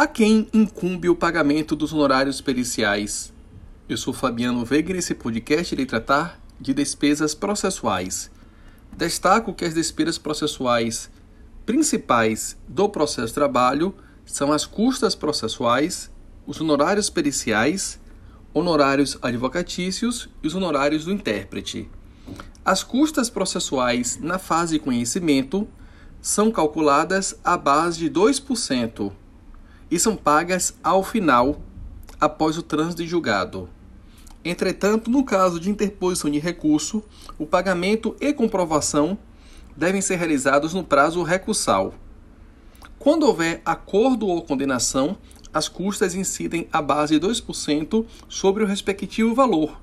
A quem incumbe o pagamento dos honorários periciais? Eu sou Fabiano Veiga e nesse podcast irei tratar de despesas processuais. Destaco que as despesas processuais principais do processo de trabalho são as custas processuais, os honorários periciais, honorários advocatícios e os honorários do intérprete. As custas processuais na fase de conhecimento são calculadas à base de 2% e são pagas ao final, após o trânsito julgado. Entretanto, no caso de interposição de recurso, o pagamento e comprovação devem ser realizados no prazo recursal. Quando houver acordo ou condenação, as custas incidem à base de 2% sobre o respectivo valor.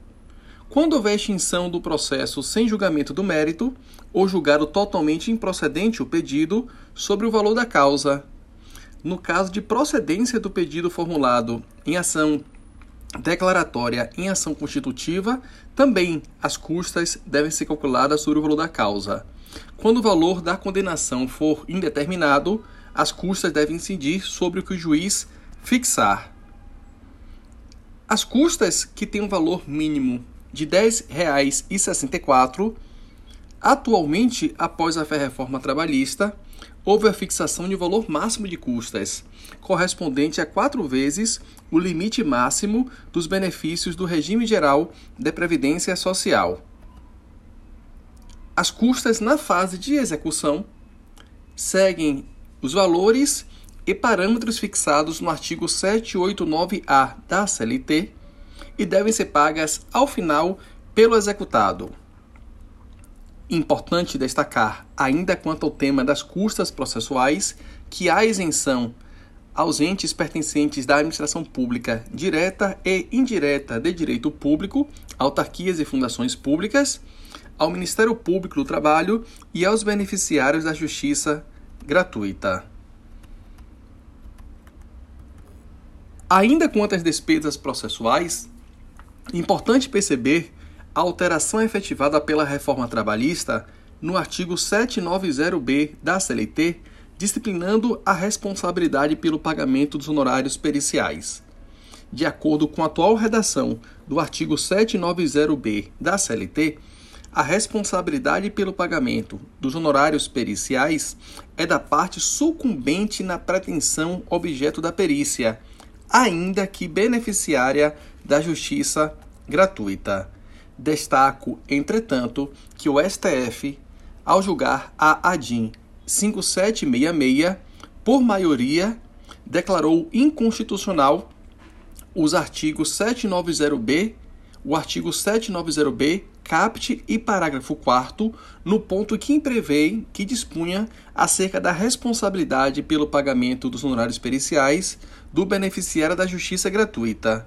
Quando houver extinção do processo sem julgamento do mérito, ou julgado totalmente improcedente o pedido sobre o valor da causa, no caso de procedência do pedido formulado em ação declaratória em ação constitutiva, também as custas devem ser calculadas sobre o valor da causa. Quando o valor da condenação for indeterminado, as custas devem incidir sobre o que o juiz fixar. As custas que têm um valor mínimo de R$ 10,64, atualmente, após a reforma trabalhista, houve a fixação de valor máximo de custas, correspondente a quatro vezes o limite máximo dos benefícios do regime geral de previdência social. As custas na fase de execução seguem os valores e parâmetros fixados no artigo 789-A da CLT e devem ser pagas ao final pelo executado. Importante destacar, ainda quanto ao tema das custas processuais, que há isenção aos entes pertencentes da administração pública direta e indireta de direito público, autarquias e fundações públicas, ao Ministério Público do Trabalho e aos beneficiários da justiça gratuita. Ainda quanto às despesas processuais, importante perceber a alteração efetivada pela reforma trabalhista no artigo 790-B da CLT, disciplinando a responsabilidade pelo pagamento dos honorários periciais. De acordo com a atual redação do artigo 790-B da CLT, a responsabilidade pelo pagamento dos honorários periciais é da parte sucumbente na pretensão objeto da perícia, ainda que beneficiária da justiça gratuita. Destaco, entretanto, que o STF, ao julgar a ADIM 5766, por maioria, declarou inconstitucional os artigos 790B, o artigo 790B, caput e parágrafo 4 no ponto que prevê que dispunha acerca da responsabilidade pelo pagamento dos honorários periciais do beneficiário da justiça gratuita.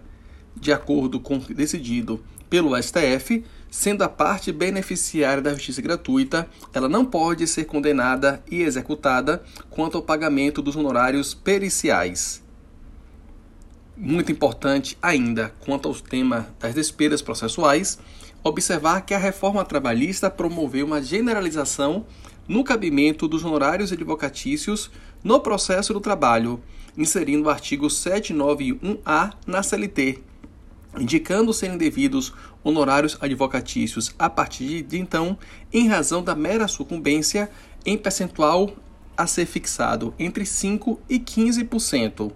De acordo com o decidido pelo STF, sendo a parte beneficiária da justiça gratuita, ela não pode ser condenada e executada quanto ao pagamento dos honorários periciais. Muito importante ainda, quanto ao tema das despesas processuais, observar que a reforma trabalhista promoveu uma generalização no cabimento dos honorários advocatícios no processo do trabalho, inserindo o artigo 791-A na CLT, indicando serem devidos honorários advocatícios a partir de então, em razão da mera sucumbência em percentual a ser fixado entre 5% e 15%.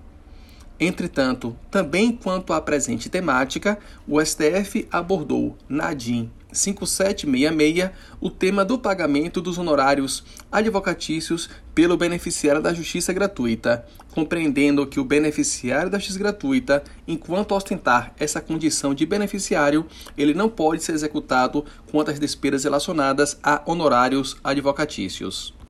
Entretanto, também quanto à presente temática, o STF abordou na DIN 5766 o tema do pagamento dos honorários advocatícios pelo beneficiário da justiça gratuita, compreendendo que o beneficiário da justiça gratuita, enquanto ostentar essa condição de beneficiário, ele não pode ser executado quanto às despesas relacionadas a honorários advocatícios.